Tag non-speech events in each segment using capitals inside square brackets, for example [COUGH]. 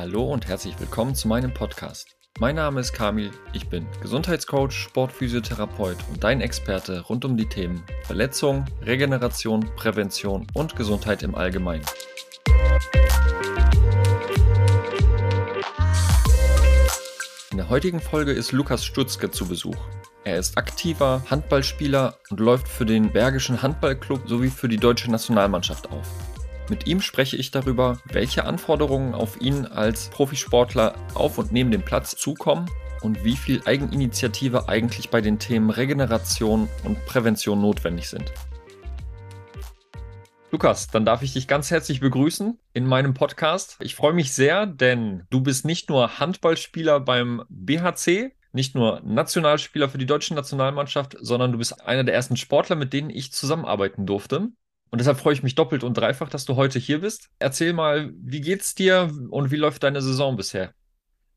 Hallo und herzlich willkommen zu meinem Podcast. Mein Name ist Kamil, ich bin Gesundheitscoach, Sportphysiotherapeut und dein Experte rund um die Themen Verletzung, Regeneration, Prävention und Gesundheit im Allgemeinen. In der heutigen Folge ist Lukas Stutzke zu Besuch. Er ist aktiver Handballspieler und läuft für den Bergischen Handballclub sowie für die deutsche Nationalmannschaft auf. Mit ihm spreche ich darüber, welche Anforderungen auf ihn als Profisportler auf und neben dem Platz zukommen und wie viel Eigeninitiative eigentlich bei den Themen Regeneration und Prävention notwendig sind. Lukas, dann darf ich dich ganz herzlich begrüßen in meinem Podcast. Ich freue mich sehr, denn du bist nicht nur Handballspieler beim BHC, nicht nur Nationalspieler für die deutsche Nationalmannschaft, sondern du bist einer der ersten Sportler, mit denen ich zusammenarbeiten durfte. Und deshalb freue ich mich doppelt und dreifach, dass du heute hier bist. Erzähl mal, wie geht's dir und wie läuft deine Saison bisher?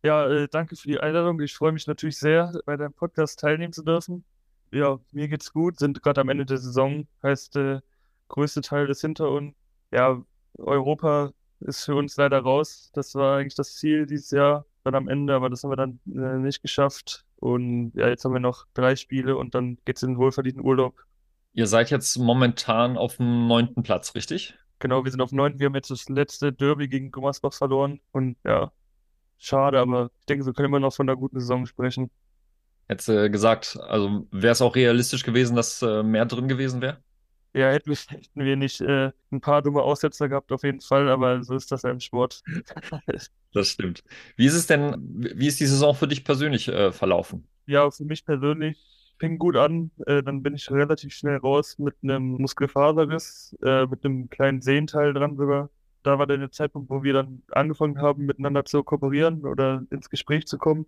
Ja, äh, danke für die Einladung. Ich freue mich natürlich sehr, bei deinem Podcast teilnehmen zu dürfen. Ja, mir geht's gut, sind gerade am Ende der Saison, heißt, der äh, größte Teil ist hinter uns. Ja, Europa ist für uns leider raus. Das war eigentlich das Ziel dieses Jahr, dann am Ende, aber das haben wir dann äh, nicht geschafft. Und ja, jetzt haben wir noch drei Spiele und dann geht's in den wohlverdienten Urlaub. Ihr seid jetzt momentan auf dem neunten Platz, richtig? Genau, wir sind auf dem neunten. Wir haben jetzt das letzte Derby gegen Gummersbach verloren. Und ja, schade, aber ich denke, wir können immer noch von einer guten Saison sprechen. Hättest du gesagt, also wäre es auch realistisch gewesen, dass äh, mehr drin gewesen wäre? Ja, hätten wir, hätten wir nicht äh, ein paar dumme Aussetzer gehabt, auf jeden Fall, aber so ist das ja im Sport. [LAUGHS] das stimmt. Wie ist es denn, wie ist die Saison für dich persönlich äh, verlaufen? Ja, für mich persönlich fing gut an. Äh, dann bin ich relativ schnell raus mit einem Muskelfaserriss, äh, mit einem kleinen Sehenteil dran sogar. Da war dann der Zeitpunkt, wo wir dann angefangen haben, miteinander zu kooperieren oder ins Gespräch zu kommen.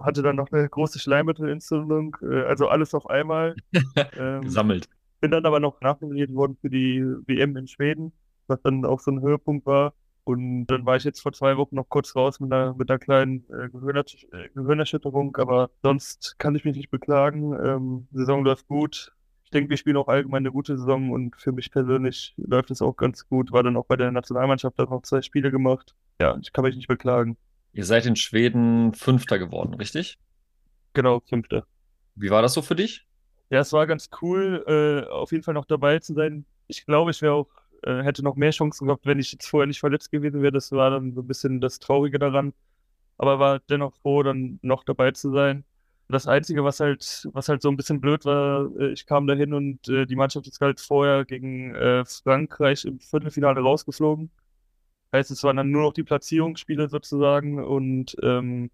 Hatte dann noch eine große Schleimmittelentzündung, äh, also alles auf einmal. [LAUGHS] ähm, Gesammelt. Bin dann aber noch nachnominiert worden für die WM in Schweden, was dann auch so ein Höhepunkt war. Und dann war ich jetzt vor zwei Wochen noch kurz raus mit einer, mit einer kleinen äh, Gehirnersch äh, Gehirnerschütterung, aber sonst kann ich mich nicht beklagen. Ähm, Saison läuft gut. Ich denke, wir spielen auch allgemein eine gute Saison und für mich persönlich läuft es auch ganz gut. War dann auch bei der Nationalmannschaft, da noch zwei Spiele gemacht. Ja, ich kann mich nicht beklagen. Ihr seid in Schweden Fünfter geworden, richtig? Genau, Fünfter. Wie war das so für dich? Ja, es war ganz cool, äh, auf jeden Fall noch dabei zu sein. Ich glaube, ich wäre auch äh, hätte noch mehr Chancen gehabt, wenn ich jetzt vorher nicht verletzt gewesen wäre. Das war dann so ein bisschen das Traurige daran. Aber war dennoch froh, dann noch dabei zu sein. Das Einzige, was halt, was halt so ein bisschen blöd war, äh, ich kam dahin und äh, die Mannschaft ist halt vorher gegen äh, Frankreich im Viertelfinale rausgeflogen. Heißt, es waren dann nur noch die Platzierungsspiele sozusagen und ähm,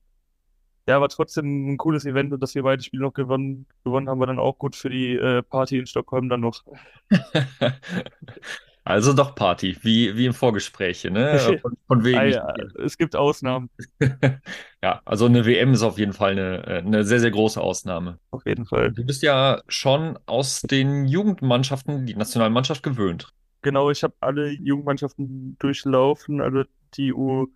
ja, aber trotzdem ein cooles Event und dass wir beide Spiele noch gewonnen, gewonnen haben, war dann auch gut für die äh, Party in Stockholm dann noch. [LAUGHS] Also doch Party, wie, wie im Vorgespräch, ne? [LAUGHS] Von, von wegen. ah, ja, es gibt Ausnahmen. [LAUGHS] ja, also eine WM ist auf jeden Fall eine, eine sehr, sehr große Ausnahme. Auf jeden Fall. Du bist ja schon aus den Jugendmannschaften die Nationalmannschaft gewöhnt. Genau, ich habe alle Jugendmannschaften durchlaufen, also die U,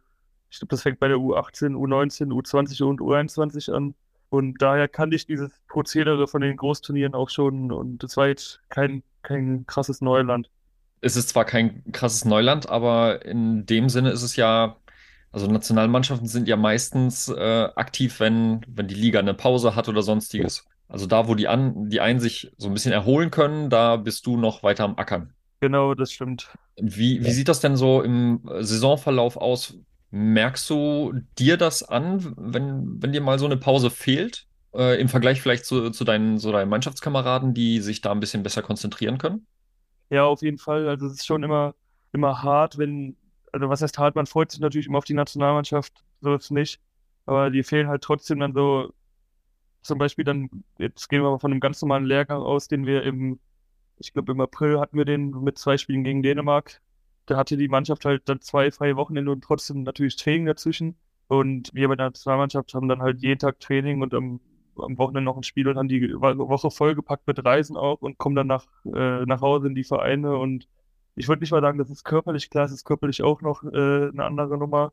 ich glaube, das fängt bei der U18, U19, U20 und U21 an. Und daher kannte ich dieses Prozedere von den Großturnieren auch schon und es war jetzt kein, kein krasses Neuland es ist zwar kein krasses Neuland, aber in dem Sinne ist es ja, also Nationalmannschaften sind ja meistens äh, aktiv, wenn, wenn die Liga eine Pause hat oder sonstiges. Also da, wo die, an, die einen sich so ein bisschen erholen können, da bist du noch weiter am Ackern. Genau, das stimmt. Wie, wie sieht das denn so im Saisonverlauf aus? Merkst du dir das an, wenn, wenn dir mal so eine Pause fehlt? Äh, Im Vergleich vielleicht zu, zu deinen, so deinen Mannschaftskameraden, die sich da ein bisschen besser konzentrieren können? Ja, auf jeden Fall. Also es ist schon immer, immer hart, wenn, also was heißt hart, man freut sich natürlich immer auf die Nationalmannschaft, so ist es nicht. Aber die fehlen halt trotzdem dann so, zum Beispiel dann, jetzt gehen wir mal von einem ganz normalen Lehrgang aus, den wir im, ich glaube im April hatten wir den mit zwei Spielen gegen Dänemark. Da hatte die Mannschaft halt dann zwei freie Wochenende und trotzdem natürlich Training dazwischen. Und wir bei der Nationalmannschaft haben dann halt jeden Tag Training und am am Wochenende noch ein Spiel und dann die Woche vollgepackt mit Reisen auch und kommen dann nach, äh, nach Hause in die Vereine. Und ich würde nicht mal sagen, das ist körperlich, klar, es ist körperlich auch noch äh, eine andere Nummer.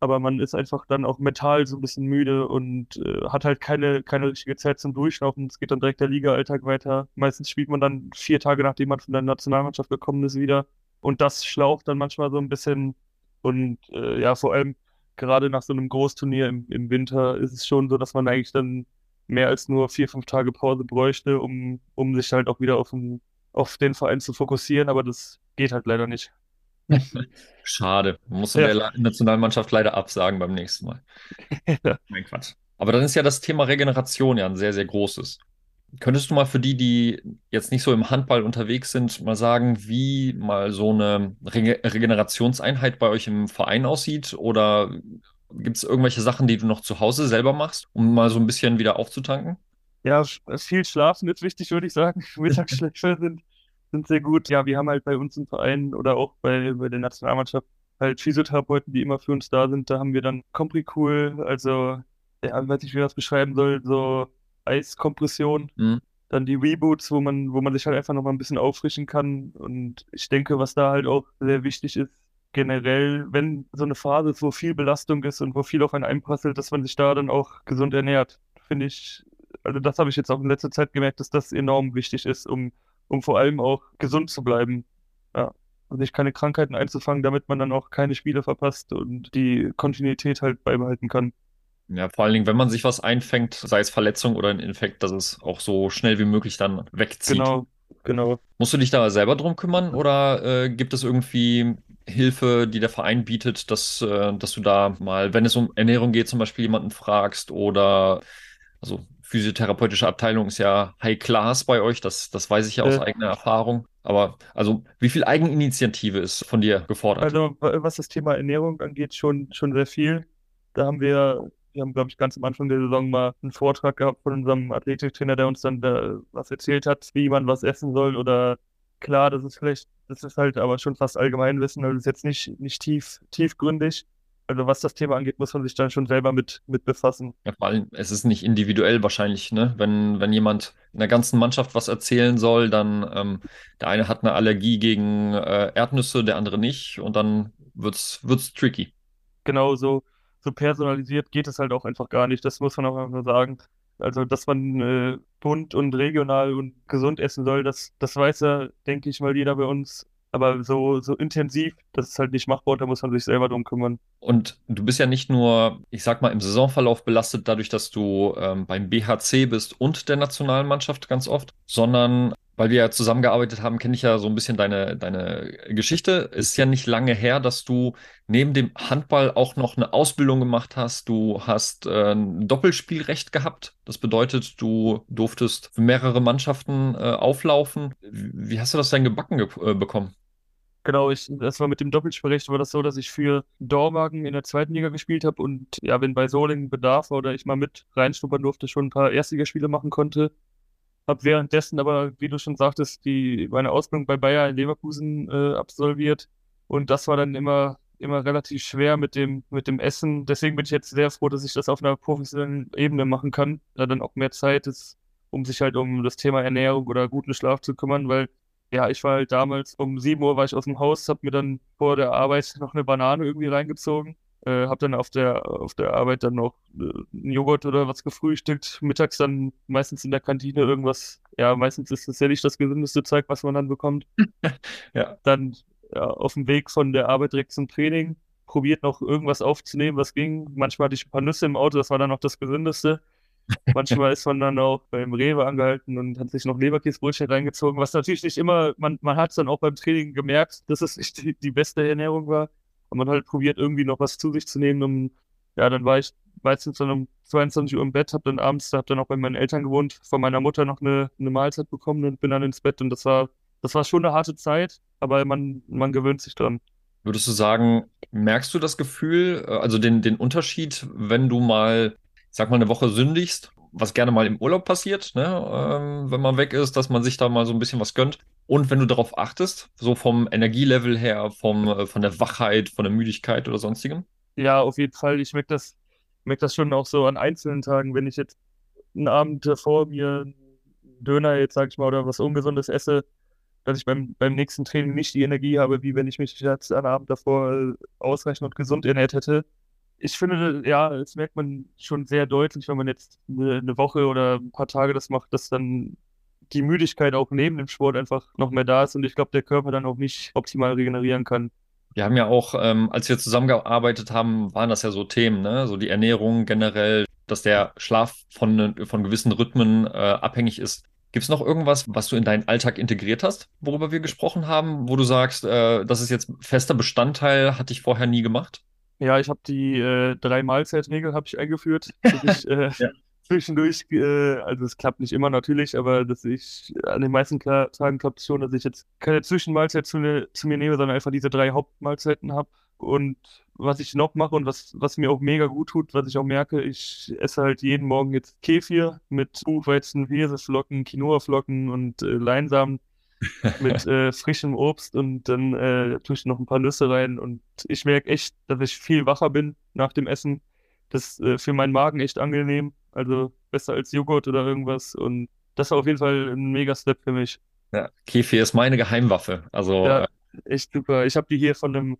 Aber man ist einfach dann auch mental so ein bisschen müde und äh, hat halt keine, keine richtige Zeit zum Durchlaufen. Es geht dann direkt der Liga-Alltag weiter. Meistens spielt man dann vier Tage, nachdem man von der Nationalmannschaft gekommen ist, wieder. Und das schlaucht dann manchmal so ein bisschen. Und äh, ja, vor allem gerade nach so einem Großturnier im, im Winter ist es schon so, dass man eigentlich dann mehr als nur vier, fünf Tage Pause bräuchte, um, um sich halt auch wieder auf den, auf den Verein zu fokussieren, aber das geht halt leider nicht. [LAUGHS] Schade. Man muss ja. der Nationalmannschaft leider absagen beim nächsten Mal. [LAUGHS] ja. Mein Quatsch. Aber dann ist ja das Thema Regeneration ja ein sehr, sehr großes. Könntest du mal für die, die jetzt nicht so im Handball unterwegs sind, mal sagen, wie mal so eine Re Regenerationseinheit bei euch im Verein aussieht? Oder gibt es irgendwelche Sachen, die du noch zu Hause selber machst, um mal so ein bisschen wieder aufzutanken? Ja, viel Schlafen ist wichtig, würde ich sagen. [LAUGHS] Mittagsschläfe [LAUGHS] sind, sind sehr gut. Ja, wir haben halt bei uns im Verein oder auch bei, bei der Nationalmannschaft halt Physiotherapeuten, die immer für uns da sind. Da haben wir dann Compricool, also, ja, weiß nicht, wie ich das beschreiben soll, so Eiskompression. Mhm. Dann die Reboots, wo man, wo man sich halt einfach noch mal ein bisschen auffrischen kann. Und ich denke, was da halt auch sehr wichtig ist, generell, wenn so eine Phase ist, wo viel Belastung ist und wo viel auf einen einprasselt, dass man sich da dann auch gesund ernährt. Finde ich, also das habe ich jetzt auch in letzter Zeit gemerkt, dass das enorm wichtig ist, um, um vor allem auch gesund zu bleiben. Ja. Und sich keine Krankheiten einzufangen, damit man dann auch keine Spiele verpasst und die Kontinuität halt beibehalten kann. Ja, vor allen Dingen, wenn man sich was einfängt, sei es Verletzung oder ein Infekt, dass es auch so schnell wie möglich dann wegzieht. Genau, genau. Musst du dich da selber drum kümmern oder äh, gibt es irgendwie Hilfe, die der Verein bietet, dass, äh, dass du da mal, wenn es um Ernährung geht, zum Beispiel jemanden fragst oder also physiotherapeutische Abteilung ist ja High Class bei euch, das, das weiß ich ja aus äh, eigener Erfahrung. Aber also, wie viel Eigeninitiative ist von dir gefordert? Also, was das Thema Ernährung angeht, schon, schon sehr viel. Da haben wir wir haben, glaube ich, ganz am Anfang der Saison mal einen Vortrag gehabt von unserem Athletiktrainer, der uns dann da was erzählt hat, wie man was essen soll. Oder klar, das ist vielleicht, das ist halt aber schon fast Allgemeinwissen, also ist jetzt nicht, nicht tief, tiefgründig. Also was das Thema angeht, muss man sich dann schon selber mit, mit befassen. Ja, vor allem, es ist nicht individuell wahrscheinlich, ne? Wenn, wenn jemand in der ganzen Mannschaft was erzählen soll, dann ähm, der eine hat eine Allergie gegen äh, Erdnüsse, der andere nicht und dann wird's, wird's tricky. Genau so so personalisiert geht es halt auch einfach gar nicht. Das muss man auch einfach sagen. Also, dass man äh, bunt und regional und gesund essen soll, das, das weiß ja, denke ich mal, jeder bei uns. Aber so, so intensiv, das ist halt nicht machbar, da muss man sich selber drum kümmern. Und du bist ja nicht nur, ich sag mal, im Saisonverlauf belastet dadurch, dass du ähm, beim BHC bist und der Nationalmannschaft ganz oft, sondern weil wir ja zusammengearbeitet haben, kenne ich ja so ein bisschen deine, deine Geschichte. Es ist ja nicht lange her, dass du neben dem Handball auch noch eine Ausbildung gemacht hast. Du hast äh, ein Doppelspielrecht gehabt. Das bedeutet, du durftest für mehrere Mannschaften äh, auflaufen. Wie hast du das denn gebacken ge äh, bekommen? Genau, ich, das war mit dem Doppelspielrecht war das so, dass ich für Dormagen in der zweiten Liga gespielt habe und ja, wenn bei Solingen Bedarf war oder ich mal mit reinschnuppern durfte, schon ein paar Erstligaspiele machen konnte, habe währenddessen aber, wie du schon sagtest, die, meine Ausbildung bei Bayer in Leverkusen äh, absolviert. Und das war dann immer, immer relativ schwer mit dem, mit dem Essen. Deswegen bin ich jetzt sehr froh, dass ich das auf einer professionellen Ebene machen kann, da dann auch mehr Zeit ist, um sich halt um das Thema Ernährung oder guten Schlaf zu kümmern, weil ja, ich war halt damals um 7 Uhr war ich aus dem Haus, habe mir dann vor der Arbeit noch eine Banane irgendwie reingezogen äh, habe dann auf der, auf der Arbeit dann noch äh, einen Joghurt oder was gefrühstückt. Mittags dann meistens in der Kantine irgendwas. Ja, meistens ist das ja nicht das gesündeste Zeug, was man dann bekommt. [LAUGHS] ja. Dann ja, auf dem Weg von der Arbeit direkt zum Training. Probiert noch irgendwas aufzunehmen, was ging. Manchmal hatte ich ein paar Nüsse im Auto, das war dann noch das Gesündeste. [LAUGHS] Manchmal ist man dann auch beim Rewe angehalten und hat sich noch Leberkäsebrötchen reingezogen, was natürlich nicht immer, man, man hat es dann auch beim Training gemerkt, dass es nicht die, die beste Ernährung war. Und man halt probiert, irgendwie noch was zu sich zu nehmen. Um, ja, dann war ich meistens dann um 22 Uhr im Bett, habe dann abends, habe dann auch bei meinen Eltern gewohnt, von meiner Mutter noch eine, eine Mahlzeit bekommen und bin dann ins Bett. Und das war, das war schon eine harte Zeit, aber man, man gewöhnt sich dran. Würdest du sagen, merkst du das Gefühl, äh, also den, den Unterschied, wenn du mal, sag mal, eine Woche sündigst was gerne mal im Urlaub passiert, ne? ähm, wenn man weg ist, dass man sich da mal so ein bisschen was gönnt. Und wenn du darauf achtest, so vom Energielevel her, vom, äh, von der Wachheit, von der Müdigkeit oder sonstigem? Ja, auf jeden Fall. Ich merke das, merk das schon auch so an einzelnen Tagen, wenn ich jetzt einen Abend davor mir einen Döner jetzt, sag ich mal, oder was Ungesundes esse, dass ich beim, beim nächsten Training nicht die Energie habe, wie wenn ich mich jetzt einen Abend davor äh, ausreichend und gesund ernährt hätte ich finde, ja, das merkt man schon sehr deutlich, wenn man jetzt eine, eine, Woche oder ein paar Tage das macht, dass dann die Müdigkeit auch neben dem Sport einfach noch mehr da ist und ich glaube, der Körper dann auch nicht optimal regenerieren kann. Wir haben ja auch, ähm, als wir zusammengearbeitet haben, waren das ja so Themen, ne? So die Ernährung generell, dass der Schlaf von, von gewissen Rhythmen äh, abhängig ist. Gibt es noch irgendwas, was du in deinen Alltag integriert hast, worüber wir gesprochen haben, wo du sagst, äh, das ist jetzt fester Bestandteil, hatte ich vorher nie gemacht? Ja, ich habe die äh, drei Mahlzeitregel habe ich eingeführt. [LAUGHS] Ich, äh, ja. Zwischendurch, äh, also es klappt nicht immer natürlich, aber dass ich an den meisten Tagen klappt es schon, dass ich jetzt keine Zwischenmahlzeit zu, ne, zu mir nehme, sondern einfach diese drei Hauptmahlzeiten habe. Und was ich noch mache und was, was mir auch mega gut tut, was ich auch merke, ich esse halt jeden Morgen jetzt Kefir mit Buchweizen, Hirseflocken, Quinoa-Flocken und äh, Leinsamen [LAUGHS] mit äh, frischem Obst und dann äh, tue ich noch ein paar Nüsse rein und ich merke echt, dass ich viel wacher bin nach dem Essen. Das ist äh, für meinen Magen echt angenehm, also besser als Joghurt oder irgendwas und das war auf jeden Fall ein mega Step für mich. Ja, Kefir ist meine Geheimwaffe. Also ja, äh, echt super. Ich habe die hier von einem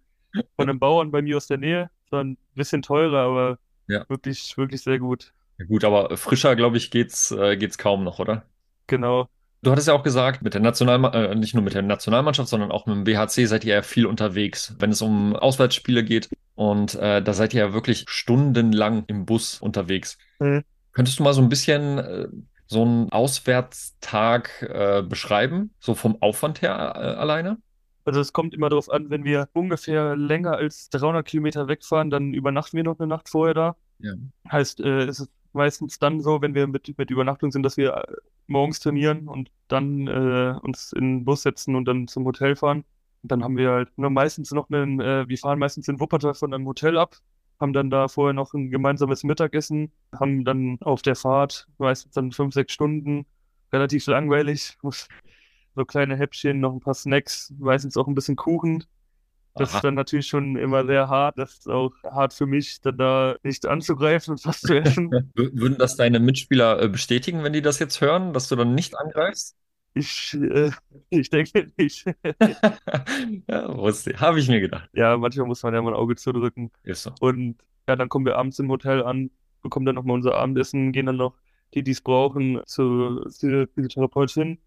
von einem Bauern bei mir aus der Nähe. Zwar ein bisschen teurer, aber ja. wirklich, wirklich sehr gut. Ja, gut, aber frischer, glaube ich, geht's, äh, geht's kaum noch, oder? Genau. Du hattest ja auch gesagt, mit der Nationalmannschaft, äh, nicht nur mit der Nationalmannschaft, sondern auch mit dem BHC seid ihr ja viel unterwegs, wenn es um Auswärtsspiele geht. Und äh, da seid ihr ja wirklich stundenlang im Bus unterwegs. Mhm. Könntest du mal so ein bisschen äh, so einen Auswärtstag äh, beschreiben, so vom Aufwand her äh, alleine? Also es kommt immer darauf an, wenn wir ungefähr länger als 300 Kilometer wegfahren, dann übernachten wir noch eine Nacht vorher da. Ja. Heißt, äh, es ist meistens dann so, wenn wir mit, mit Übernachtung sind, dass wir äh, morgens trainieren und dann uns in den Bus setzen und dann zum Hotel fahren. Und dann haben wir halt nur meistens noch einen, äh, wir fahren meistens in Wuppertal von einem Hotel ab, haben dann da vorher noch ein gemeinsames Mittagessen, haben dann auf der Fahrt meistens dann fünf, sechs Stunden, relativ langweilig, [LAUGHS] so kleine Häppchen, noch ein paar Snacks, meistens auch ein bisschen Kuchen. Das Aha. ist dann natürlich schon immer sehr hart. Das ist auch hart für mich, dann da nicht anzugreifen und was zu essen. [LAUGHS] Würden das deine Mitspieler äh, bestätigen, wenn die das jetzt hören, dass du dann nicht angreifst? Ich, äh, ich denke nicht. [LAUGHS] ja, habe ich mir gedacht. Ja, manchmal muss man ja mal ein Auge zudrücken. Ist so. Und ja, dann kommen wir abends im Hotel an, bekommen dann nochmal unser Abendessen, gehen dann noch, die, die es brauchen, zur Physiotherapeutin.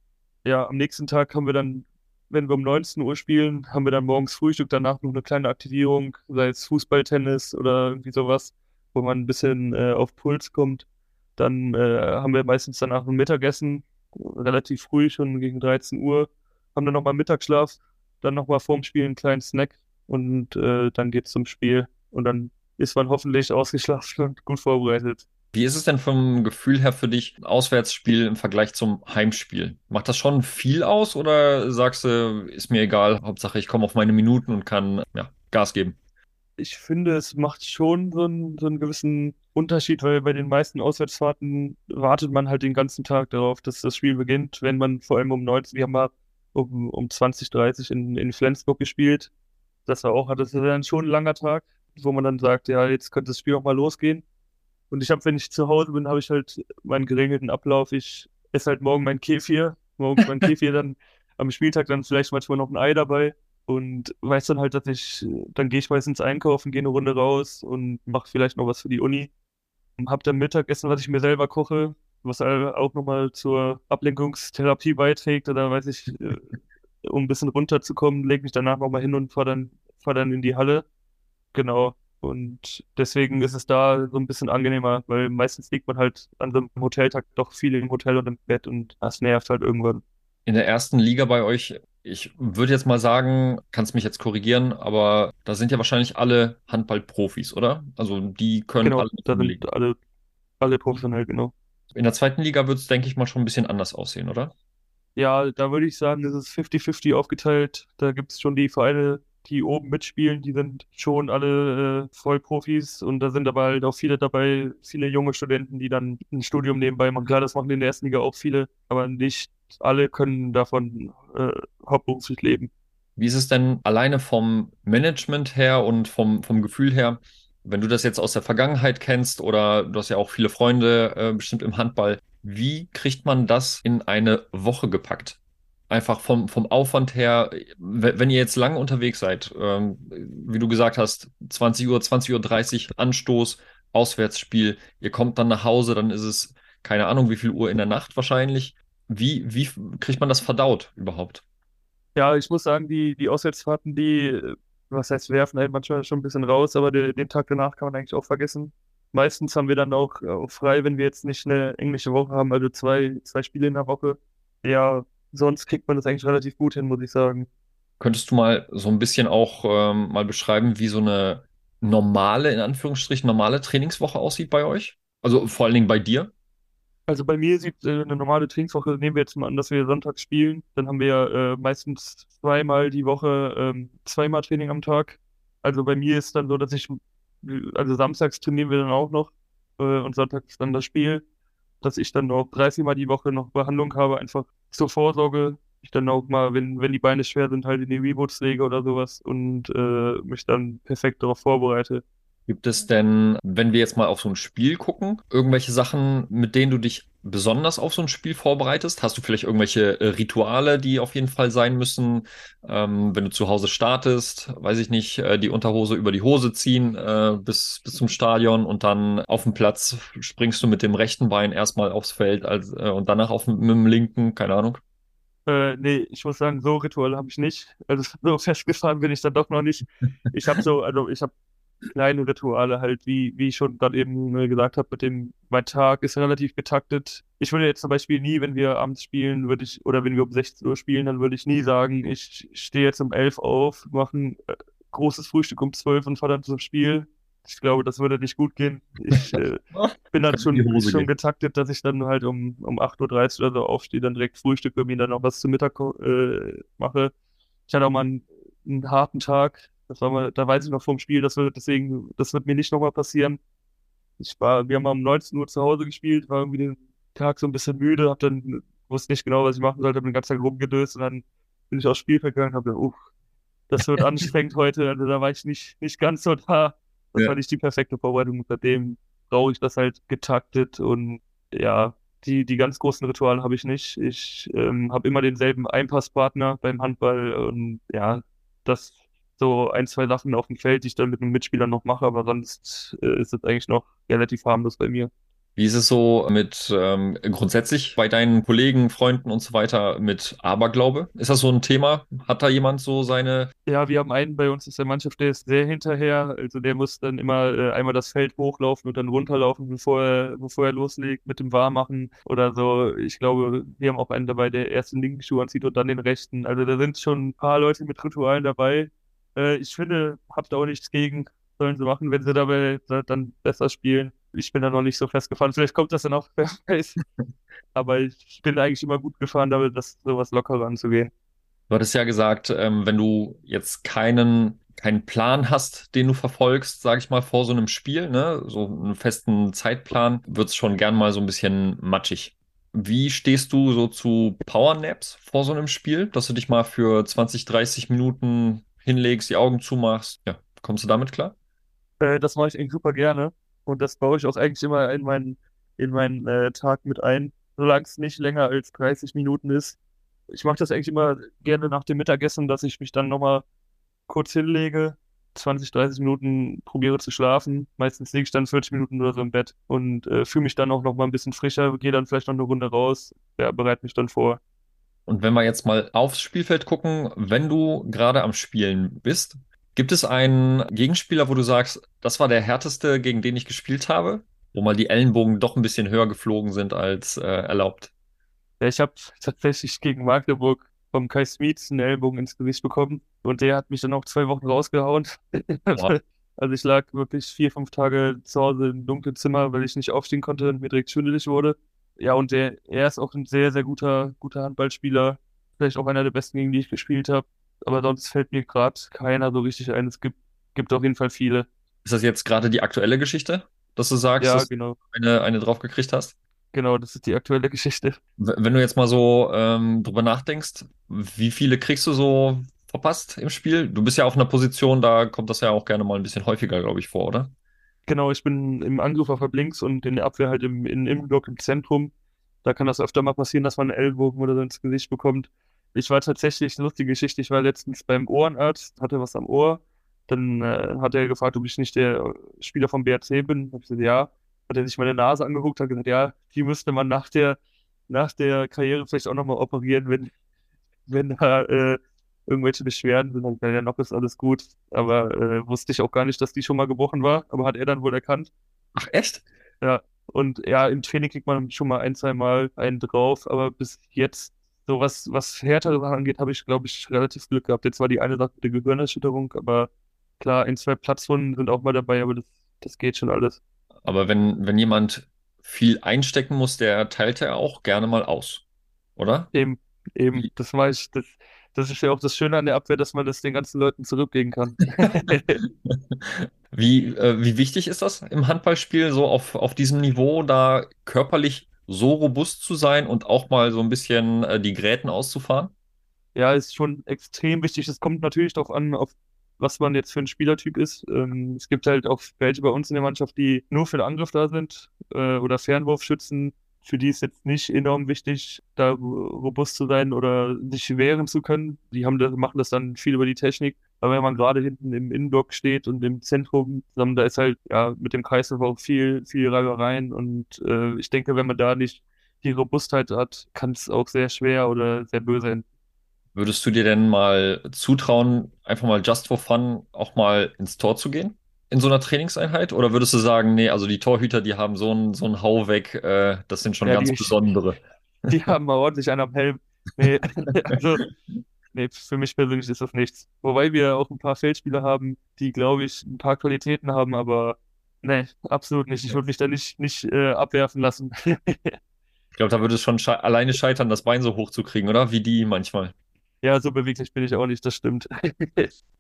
Ja, am nächsten Tag haben wir dann wenn wir um 19 Uhr spielen, haben wir dann morgens Frühstück, danach noch eine kleine Aktivierung, sei es Fußball, Tennis oder irgendwie sowas, wo man ein bisschen äh, auf Puls kommt. Dann äh, haben wir meistens danach ein Mittagessen, relativ früh, schon gegen 13 Uhr, haben dann nochmal Mittagsschlaf, dann nochmal vorm Spiel einen kleinen Snack und äh, dann geht's zum Spiel und dann ist man hoffentlich ausgeschlafen und gut vorbereitet. Wie ist es denn vom Gefühl her für dich, Auswärtsspiel im Vergleich zum Heimspiel? Macht das schon viel aus oder sagst du, ist mir egal, Hauptsache ich komme auf meine Minuten und kann ja, Gas geben? Ich finde, es macht schon so einen, so einen gewissen Unterschied, weil bei den meisten Auswärtsfahrten wartet man halt den ganzen Tag darauf, dass das Spiel beginnt, wenn man vor allem um 19, wir haben mal um, um 20, 30 in, in Flensburg gespielt. Das war auch, das ist dann schon ein langer Tag, wo man dann sagt, ja, jetzt könnte das Spiel auch mal losgehen. Und ich habe, wenn ich zu Hause bin, habe ich halt meinen geregelten Ablauf. Ich esse halt morgen mein Kefir, morgens mein [LAUGHS] Kefir, dann am Spieltag dann vielleicht manchmal noch ein Ei dabei und weiß dann halt, dass ich, dann gehe ich meistens einkaufen, gehe eine Runde raus und mache vielleicht noch was für die Uni. Hab dann Mittagessen, was ich mir selber koche, was auch nochmal zur Ablenkungstherapie beiträgt oder weiß ich, äh, um ein bisschen runterzukommen, lege mich danach nochmal hin und fahre dann, fahr dann in die Halle. Genau. Und deswegen ist es da so ein bisschen angenehmer, weil meistens liegt man halt an so einem Hoteltag doch viel im Hotel und im Bett und das nervt halt irgendwann. In der ersten Liga bei euch, ich würde jetzt mal sagen, kannst mich jetzt korrigieren, aber da sind ja wahrscheinlich alle Handballprofis, oder? Also die können genau, alle. Da sind alle, alle professionell, genau. In der zweiten Liga wird es, denke ich mal, schon ein bisschen anders aussehen, oder? Ja, da würde ich sagen, es ist 50-50 aufgeteilt. Da gibt es schon die Vereine, die oben mitspielen, die sind schon alle äh, Vollprofis und da sind aber halt auch viele dabei, viele junge Studenten, die dann ein Studium nebenbei machen. Klar, das machen in der ersten Liga auch viele, aber nicht alle können davon äh, hauptberuflich leben. Wie ist es denn alleine vom Management her und vom, vom Gefühl her, wenn du das jetzt aus der Vergangenheit kennst oder du hast ja auch viele Freunde äh, bestimmt im Handball, wie kriegt man das in eine Woche gepackt? einfach vom, vom Aufwand her, wenn ihr jetzt lange unterwegs seid, ähm, wie du gesagt hast, 20 Uhr, 20 Uhr 30 Anstoß, Auswärtsspiel, ihr kommt dann nach Hause, dann ist es keine Ahnung, wie viel Uhr in der Nacht wahrscheinlich. Wie, wie kriegt man das verdaut überhaupt? Ja, ich muss sagen, die, die Auswärtsfahrten, die was heißt werfen, halt manchmal schon ein bisschen raus, aber den, den Tag danach kann man eigentlich auch vergessen. Meistens haben wir dann auch, auch frei, wenn wir jetzt nicht eine englische Woche haben, also zwei, zwei Spiele in der Woche. Ja, sonst kriegt man das eigentlich relativ gut hin, muss ich sagen. Könntest du mal so ein bisschen auch ähm, mal beschreiben, wie so eine normale, in Anführungsstrichen, normale Trainingswoche aussieht bei euch? Also vor allen Dingen bei dir? Also bei mir sieht äh, eine normale Trainingswoche, nehmen wir jetzt mal an, dass wir sonntags spielen, dann haben wir äh, meistens zweimal die Woche ähm, zweimal Training am Tag. Also bei mir ist dann so, dass ich, also samstags trainieren wir dann auch noch äh, und sonntags dann das Spiel, dass ich dann noch 30 Mal die Woche noch Behandlung habe, einfach zur Vorsorge. Ich dann auch mal, wenn, wenn die Beine schwer sind, halt in die Reboots lege oder sowas und äh, mich dann perfekt darauf vorbereite. Gibt es denn, wenn wir jetzt mal auf so ein Spiel gucken, irgendwelche Sachen, mit denen du dich besonders auf so ein Spiel vorbereitest? Hast du vielleicht irgendwelche äh, Rituale, die auf jeden Fall sein müssen? Ähm, wenn du zu Hause startest, weiß ich nicht, äh, die Unterhose über die Hose ziehen äh, bis, bis zum Stadion und dann auf dem Platz springst du mit dem rechten Bein erstmal aufs Feld als, äh, und danach auf, mit dem linken, keine Ahnung. Äh, nee, ich muss sagen, so Rituale habe ich nicht. Also [LAUGHS] so festgefahren bin ich dann doch noch nicht. Ich habe so, also ich habe kleine Rituale halt, wie, wie ich schon gerade eben äh, gesagt habe, mit dem, mein Tag ist relativ getaktet. Ich würde jetzt zum Beispiel nie, wenn wir abends spielen, würde ich, oder wenn wir um 16 Uhr spielen, dann würde ich nie sagen, ich stehe jetzt um 11 auf, mache ein äh, großes Frühstück um 12 und fahre dann zum Spiel. Ich glaube, das würde nicht gut gehen. Ich [LAUGHS] äh, bin dann schon, schon getaktet, dass ich dann halt um, um 8.30 Uhr oder so aufstehe, dann direkt frühstücke, mir dann noch was zum Mittag äh, mache. Ich hatte auch mal einen, einen harten Tag, das war mal, da weiß ich noch vom Spiel, das wird deswegen, das wird mir nicht nochmal passieren. Ich war, wir haben um 19 Uhr zu Hause gespielt, war irgendwie den Tag so ein bisschen müde, hab dann, wusste nicht genau, was ich machen sollte, hab den ganzen Tag rumgedöst und dann bin ich aufs Spiel gegangen und hab gedacht, uff, das wird [LAUGHS] anstrengend heute. Also da war ich nicht, nicht ganz so da. Das ja. war nicht die perfekte Vorbereitung. Seitdem brauche ich das halt getaktet und ja, die, die ganz großen Rituale habe ich nicht. Ich ähm, habe immer denselben Einpasspartner beim Handball und ja, das so ein, zwei Sachen auf dem Feld, die ich dann mit einem Mitspieler noch mache, aber sonst äh, ist es eigentlich noch relativ harmlos bei mir. Wie ist es so mit ähm, grundsätzlich bei deinen Kollegen, Freunden und so weiter mit Aberglaube? Ist das so ein Thema? Hat da jemand so seine? Ja, wir haben einen bei uns aus der Mannschaft, der ist sehr hinterher. Also der muss dann immer äh, einmal das Feld hochlaufen und dann runterlaufen, bevor er, bevor er loslegt mit dem Warmachen oder so. Ich glaube, wir haben auch einen dabei, der erst den linken Schuh anzieht und dann den rechten. Also da sind schon ein paar Leute mit Ritualen dabei. Äh, ich finde, habt da auch nichts gegen. Sollen sie machen, wenn sie dabei dann besser spielen. Ich bin da noch nicht so festgefahren. Vielleicht kommt das dann auch, [LAUGHS] wer weiß. Aber ich bin eigentlich immer gut gefahren, damit das sowas lockerer anzugehen. Du hattest ja gesagt, ähm, wenn du jetzt keinen, keinen Plan hast, den du verfolgst, sage ich mal, vor so einem Spiel, ne, so einen festen Zeitplan, wird es schon gern mal so ein bisschen matschig. Wie stehst du so zu Powernaps vor so einem Spiel, dass du dich mal für 20, 30 Minuten hinlegst, die Augen zumachst. Ja, kommst du damit klar? Äh, das mache ich eigentlich super gerne. Und das baue ich auch eigentlich immer in meinen, in meinen äh, Tag mit ein, solange es nicht länger als 30 Minuten ist. Ich mache das eigentlich immer gerne nach dem Mittagessen, dass ich mich dann nochmal kurz hinlege, 20, 30 Minuten probiere zu schlafen. Meistens liege ich dann 40 Minuten oder so im Bett und äh, fühle mich dann auch noch mal ein bisschen frischer, gehe dann vielleicht noch eine Runde raus, ja, bereite mich dann vor. Und wenn wir jetzt mal aufs Spielfeld gucken, wenn du gerade am Spielen bist, gibt es einen Gegenspieler, wo du sagst, das war der härteste, gegen den ich gespielt habe, wo mal die Ellenbogen doch ein bisschen höher geflogen sind als äh, erlaubt? Ja, ich habe tatsächlich gegen Magdeburg vom Kai Smith einen Ellenbogen ins Gesicht bekommen und der hat mich dann auch zwei Wochen rausgehauen. [LAUGHS] also ich lag wirklich vier, fünf Tage zu Hause im dunklen Zimmer, weil ich nicht aufstehen konnte und mir direkt schwindelig wurde. Ja, und der, er ist auch ein sehr, sehr guter, guter Handballspieler. Vielleicht auch einer der besten, gegen die ich gespielt habe. Aber sonst fällt mir gerade keiner so richtig ein. Es gibt, gibt auf jeden Fall viele. Ist das jetzt gerade die aktuelle Geschichte, dass du sagst, ja, dass genau. du eine, eine drauf gekriegt hast? Genau, das ist die aktuelle Geschichte. Wenn du jetzt mal so ähm, drüber nachdenkst, wie viele kriegst du so verpasst im Spiel? Du bist ja auf einer Position, da kommt das ja auch gerne mal ein bisschen häufiger, glaube ich, vor, oder? Genau, ich bin im Angriff auf links und in der Abwehr halt im, in, im Block im Zentrum. Da kann das öfter mal passieren, dass man einen Ellbogen oder so ins Gesicht bekommt. Ich war tatsächlich, eine lustige Geschichte, ich war letztens beim Ohrenarzt, hatte was am Ohr. Dann äh, hat er gefragt, ob ich nicht der Spieler vom BRC bin. Hab ich gesagt, ja. Hat er sich meine Nase angeguckt, hat gesagt, ja, die müsste man nach der, nach der Karriere vielleicht auch nochmal operieren, wenn, wenn da äh, irgendwelche Beschwerden sind, dann ja noch ist alles gut. Aber äh, wusste ich auch gar nicht, dass die schon mal gebrochen war, aber hat er dann wohl erkannt. Ach, echt? Ja. Und ja, im Training kriegt man schon mal ein, zwei Mal einen drauf, aber bis jetzt, so was, was härtere Sachen angeht, habe ich, glaube ich, relativ Glück gehabt. Jetzt war die eine Sache mit der Gehirnerschütterung, aber klar, ein, zwei Platzwunden sind auch mal dabei, aber das, das geht schon alles. Aber wenn, wenn jemand viel einstecken muss, der teilt er auch gerne mal aus, oder? Eben, eben, das mache ich, das, das ist ja auch das Schöne an der Abwehr, dass man das den ganzen Leuten zurückgeben kann. [LAUGHS] wie, äh, wie wichtig ist das im Handballspiel, so auf, auf diesem Niveau, da körperlich so robust zu sein und auch mal so ein bisschen äh, die Gräten auszufahren? Ja, ist schon extrem wichtig. Es kommt natürlich darauf an, auf was man jetzt für ein Spielertyp ist. Ähm, es gibt halt auch welche bei uns in der Mannschaft, die nur für den Angriff da sind äh, oder Fernwurfschützen. Für die ist jetzt nicht enorm wichtig, da robust zu sein oder sich wehren zu können. Die haben das, machen das dann viel über die Technik. Aber wenn man gerade hinten im Innenblock steht und im Zentrum, da ist halt ja mit dem Kreislauf auch viel, viel Reibereien. Und äh, ich denke, wenn man da nicht die Robustheit hat, kann es auch sehr schwer oder sehr böse enden. Würdest du dir denn mal zutrauen, einfach mal just for fun auch mal ins Tor zu gehen? In so einer Trainingseinheit? Oder würdest du sagen, nee, also die Torhüter, die haben so einen so Hau weg, äh, das sind schon ja, ganz die, [LAUGHS] besondere. Die haben mal ordentlich einen am Helm. Nee, [LAUGHS] also, nee, für mich persönlich ist das nichts. Wobei wir auch ein paar Feldspieler haben, die, glaube ich, ein paar Qualitäten haben, aber nee, absolut nicht. Ich würde mich da nicht, nicht äh, abwerfen lassen. [LAUGHS] ich glaube, da würde es schon sche alleine scheitern, das Bein so hoch zu kriegen, oder? Wie die manchmal. Ja, so beweglich bin ich auch nicht, das stimmt.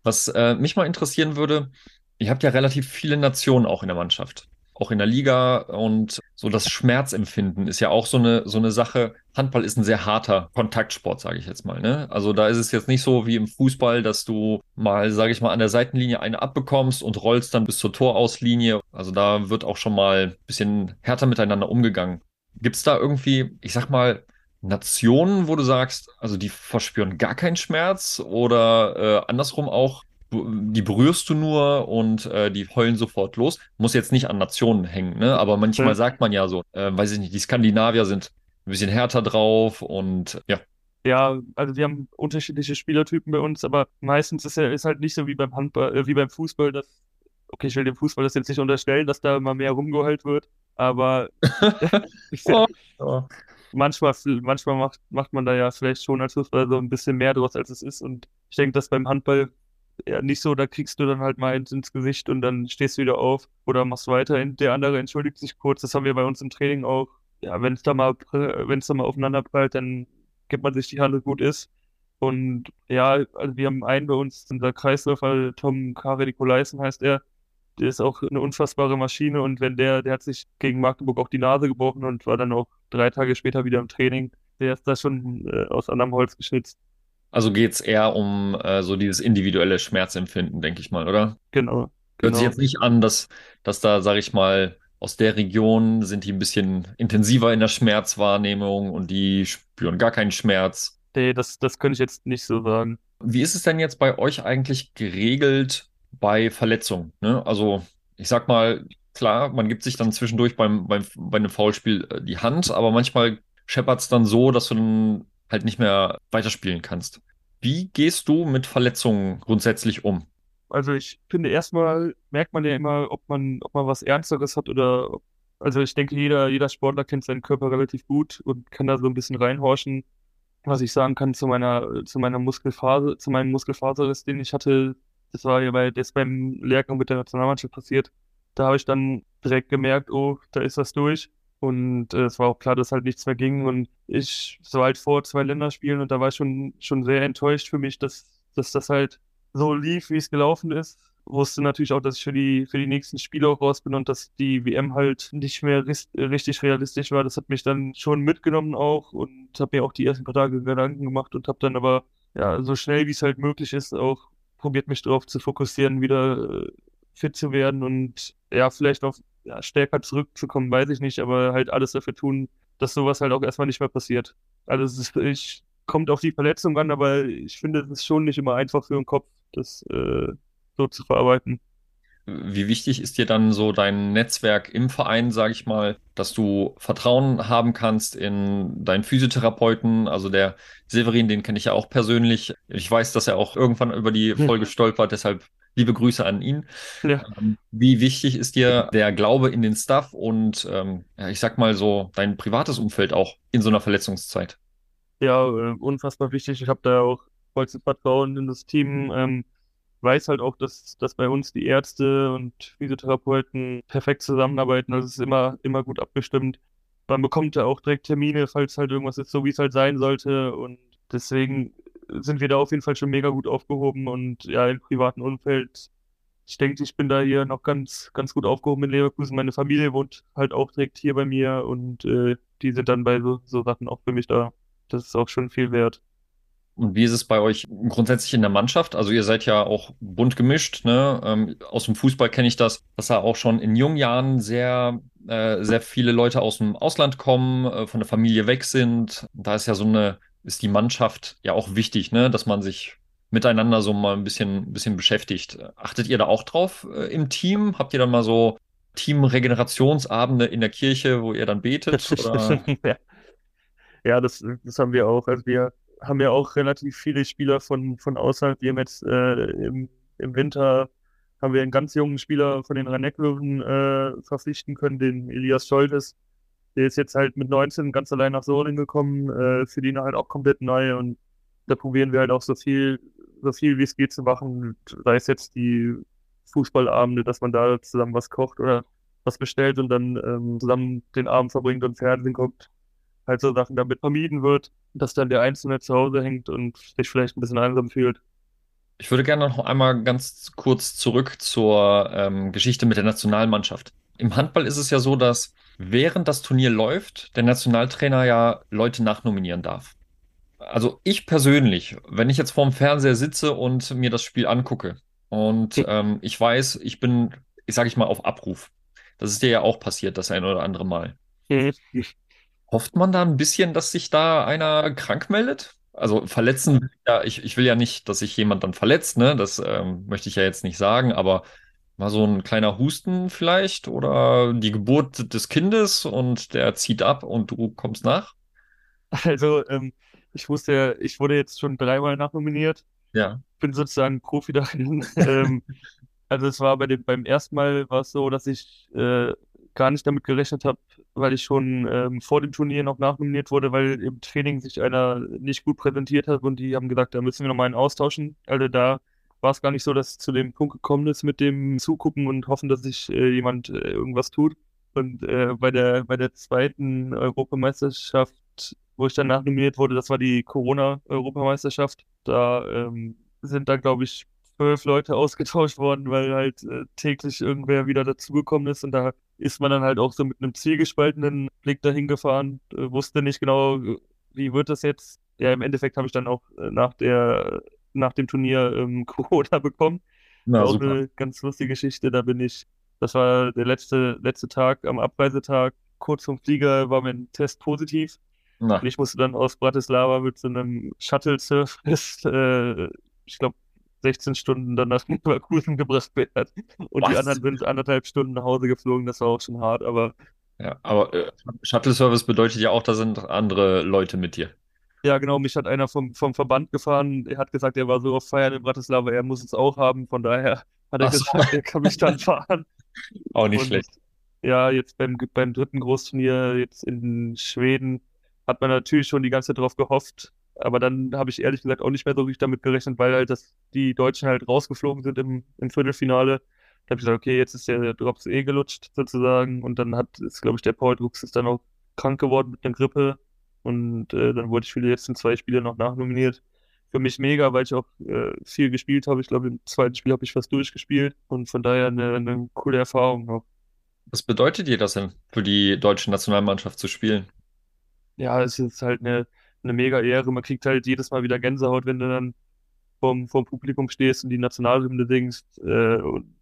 Was äh, mich mal interessieren würde, ihr habt ja relativ viele Nationen auch in der Mannschaft, auch in der Liga und so das Schmerzempfinden ist ja auch so eine, so eine Sache. Handball ist ein sehr harter Kontaktsport, sage ich jetzt mal. Ne? Also da ist es jetzt nicht so wie im Fußball, dass du mal, sage ich mal, an der Seitenlinie eine abbekommst und rollst dann bis zur Torauslinie. Also da wird auch schon mal ein bisschen härter miteinander umgegangen. Gibt es da irgendwie, ich sag mal, Nationen, wo du sagst, also die verspüren gar keinen Schmerz oder äh, andersrum auch, die berührst du nur und äh, die heulen sofort los. Muss jetzt nicht an Nationen hängen, ne? Aber manchmal mhm. sagt man ja so, äh, weiß ich nicht, die Skandinavier sind ein bisschen härter drauf und ja. Ja, also wir haben unterschiedliche Spielertypen bei uns, aber meistens ist ja ist halt nicht so wie beim Handball, äh, wie beim Fußball, dass, okay, ich will dem Fußball das jetzt nicht unterstellen, dass da immer mehr rumgeheult wird, aber [LAUGHS] [LAUGHS] oh. oh manchmal, manchmal macht, macht man da ja vielleicht schon als Fußballer so ein bisschen mehr draus, als es ist. Und ich denke, dass beim Handball ja nicht so, da kriegst du dann halt mal ins, ins Gesicht und dann stehst du wieder auf oder machst weiter. Der andere entschuldigt sich kurz. Das haben wir bei uns im Training auch. Ja, wenn es da mal, wenn es da mal aufeinander prallt, dann gibt man sich die Hand, gut ist. Und ja, also wir haben einen bei uns, unser Kreisläufer, Tom Kare Nikolaisen heißt er, der ist auch eine unfassbare Maschine und wenn der, der hat sich gegen Magdeburg auch die Nase gebrochen und war dann auch drei Tage später wieder im Training. Der ist da schon äh, aus anderem Holz geschnitzt. Also geht es eher um äh, so dieses individuelle Schmerzempfinden, denke ich mal, oder? Genau. Hört genau. sich jetzt nicht an, dass, dass da, sage ich mal, aus der Region sind die ein bisschen intensiver in der Schmerzwahrnehmung und die spüren gar keinen Schmerz. Nee, das, das könnte ich jetzt nicht so sagen. Wie ist es denn jetzt bei euch eigentlich geregelt bei Verletzungen? Ne? Also, ich sag mal, klar, man gibt sich dann zwischendurch beim, beim, bei einem Foulspiel äh, die Hand, aber manchmal scheppert es dann so, dass du dann halt nicht mehr weiterspielen kannst. Wie gehst du mit Verletzungen grundsätzlich um? Also ich finde erstmal merkt man ja immer, ob man, ob man was Ernsteres hat oder also ich denke, jeder, jeder Sportler kennt seinen Körper relativ gut und kann da so ein bisschen reinhorchen. Was ich sagen kann zu meiner, zu meiner Muskelphase, zu meinem Muskelfaserriss, den ich hatte, das war ja bei, das beim Lehrgang mit der Nationalmannschaft passiert da habe ich dann direkt gemerkt, oh, da ist was durch. Und äh, es war auch klar, dass halt nichts mehr ging. Und ich, so halt vor zwei Länderspielen und da war ich schon, schon sehr enttäuscht für mich, dass, dass das halt so lief, wie es gelaufen ist. Wusste natürlich auch, dass ich für die, für die nächsten Spiele auch raus bin und dass die WM halt nicht mehr richtig realistisch war. Das hat mich dann schon mitgenommen auch und habe mir auch die ersten paar Tage Gedanken gemacht und habe dann aber ja so schnell wie es halt möglich ist auch probiert mich darauf zu fokussieren, wieder äh, fit zu werden und ja, vielleicht auch ja, stärker zurückzukommen, weiß ich nicht, aber halt alles dafür tun, dass sowas halt auch erstmal nicht mehr passiert. Also es ist, ich, kommt auf die Verletzung an, aber ich finde, es ist schon nicht immer einfach für den Kopf, das äh, so zu verarbeiten. Wie wichtig ist dir dann so dein Netzwerk im Verein, sage ich mal, dass du Vertrauen haben kannst in deinen Physiotherapeuten? Also der Severin, den kenne ich ja auch persönlich. Ich weiß, dass er auch irgendwann über die Folge stolpert, deshalb liebe Grüße an ihn. Ja. Ähm, wie wichtig ist dir der Glaube in den Staff und ähm, ja, ich sag mal so dein privates Umfeld auch in so einer Verletzungszeit? Ja, äh, unfassbar wichtig. Ich habe da auch vollstes Vertrauen in das Team. Ähm, weiß halt auch, dass, dass bei uns die Ärzte und Physiotherapeuten perfekt zusammenarbeiten. Also es ist immer, immer gut abgestimmt. Man bekommt ja auch direkt Termine, falls halt irgendwas ist, so wie es halt sein sollte. Und deswegen sind wir da auf jeden Fall schon mega gut aufgehoben. Und ja, im privaten Umfeld, ich denke, ich bin da hier noch ganz, ganz gut aufgehoben in Leverkusen. Meine Familie wohnt halt auch direkt hier bei mir und äh, die sind dann bei so, so Sachen auch für mich da. Das ist auch schon viel wert. Und wie ist es bei euch grundsätzlich in der Mannschaft? Also ihr seid ja auch bunt gemischt. Ne? Ähm, aus dem Fußball kenne ich das, dass da auch schon in jungen Jahren sehr, äh, sehr viele Leute aus dem Ausland kommen, äh, von der Familie weg sind. Da ist ja so eine, ist die Mannschaft ja auch wichtig, ne? dass man sich miteinander so mal ein bisschen, bisschen beschäftigt. Achtet ihr da auch drauf äh, im Team? Habt ihr dann mal so Teamregenerationsabende in der Kirche, wo ihr dann betet? [LAUGHS] ja, ja das, das haben wir auch. Also wir haben ja auch relativ viele Spieler von, von außerhalb. Wir haben jetzt äh, im, im Winter haben wir einen ganz jungen Spieler von den rhein äh, verpflichten können, den Elias Scholtes. Der ist jetzt halt mit 19 ganz allein nach Solingen gekommen, äh, für ihn halt auch komplett neu und da probieren wir halt auch so viel, so viel wie es geht zu machen, sei es jetzt die Fußballabende, dass man da zusammen was kocht oder was bestellt und dann ähm, zusammen den Abend verbringt und Fernsehen guckt halt so Sachen damit vermieden wird, dass dann der Einzelne zu Hause hängt und sich vielleicht ein bisschen einsam fühlt. Ich würde gerne noch einmal ganz kurz zurück zur ähm, Geschichte mit der Nationalmannschaft. Im Handball ist es ja so, dass während das Turnier läuft, der Nationaltrainer ja Leute nachnominieren darf. Also ich persönlich, wenn ich jetzt vorm Fernseher sitze und mir das Spiel angucke und ähm, ich weiß, ich bin, ich sage ich mal, auf Abruf. Das ist dir ja auch passiert, das ein oder andere Mal. Hofft man da ein bisschen, dass sich da einer krank meldet? Also verletzen, ja, ich, ich will ja nicht, dass sich jemand dann verletzt, ne? Das ähm, möchte ich ja jetzt nicht sagen, aber mal so ein kleiner Husten vielleicht oder die Geburt des Kindes und der zieht ab und du kommst nach? Also, ähm, ich wusste ja, ich wurde jetzt schon dreimal nachnominiert. Ja. Bin sozusagen Profi darin. [LAUGHS] ähm, also es war bei dem, beim ersten Mal war es so, dass ich äh, gar nicht damit gerechnet habe, weil ich schon ähm, vor dem Turnier noch nachnominiert wurde, weil im Training sich einer nicht gut präsentiert hat und die haben gesagt, da müssen wir nochmal einen austauschen. Also da war es gar nicht so, dass es zu dem Punkt gekommen ist mit dem Zugucken und hoffen, dass sich äh, jemand äh, irgendwas tut. Und äh, bei der bei der zweiten Europameisterschaft, wo ich dann nachnominiert wurde, das war die Corona-Europameisterschaft, da ähm, sind da, glaube ich, zwölf Leute ausgetauscht worden, weil halt äh, täglich irgendwer wieder dazugekommen ist und da ist man dann halt auch so mit einem zielgespaltenen Blick dahin gefahren, äh, wusste nicht genau, wie wird das jetzt. Ja, im Endeffekt habe ich dann auch äh, nach der, nach dem Turnier ähm, [LAUGHS] Corona bekommen. Na, auch super. eine ganz lustige Geschichte. Da bin ich, das war der letzte, letzte Tag am Abreisetag. Kurz vom Flieger war mein Test positiv. Na. Und ich musste dann aus Bratislava mit so einem Shuttle-Service, [LAUGHS] äh, ich glaube, 16 Stunden dann nach [LAUGHS] Leverkusen gebracht wird. Und Was? die anderen sind anderthalb Stunden nach Hause geflogen. Das war auch schon hart, aber. Ja, aber äh, Shuttle-Service bedeutet ja auch, da sind andere Leute mit dir. Ja, genau. Mich hat einer vom, vom Verband gefahren. Er hat gesagt, er war so auf Feiern in Bratislava, er muss es auch haben. Von daher hat er Ach gesagt, so. er kann mich dann [LAUGHS] fahren. Auch nicht Und, schlecht. Ja, jetzt beim, beim dritten Großturnier jetzt in Schweden hat man natürlich schon die ganze Zeit drauf gehofft, aber dann habe ich ehrlich gesagt auch nicht mehr so richtig damit gerechnet, weil halt das, die Deutschen halt rausgeflogen sind im, im Viertelfinale. Da habe ich gesagt, okay, jetzt ist der Drops eh gelutscht sozusagen. Und dann hat, ist, glaube ich, der Paul Drucks ist dann auch krank geworden mit einer Grippe. Und äh, dann wurde ich für die letzten zwei Spiele noch nachnominiert. Für mich mega, weil ich auch äh, viel gespielt habe. Ich glaube, im zweiten Spiel habe ich fast durchgespielt. Und von daher eine, eine coole Erfahrung auch. Was bedeutet dir das denn, für die deutsche Nationalmannschaft zu spielen? Ja, es ist halt eine eine mega Ehre. Man kriegt halt jedes Mal wieder Gänsehaut, wenn du dann vom, vom Publikum stehst und die Nationalhymne singst. Äh, und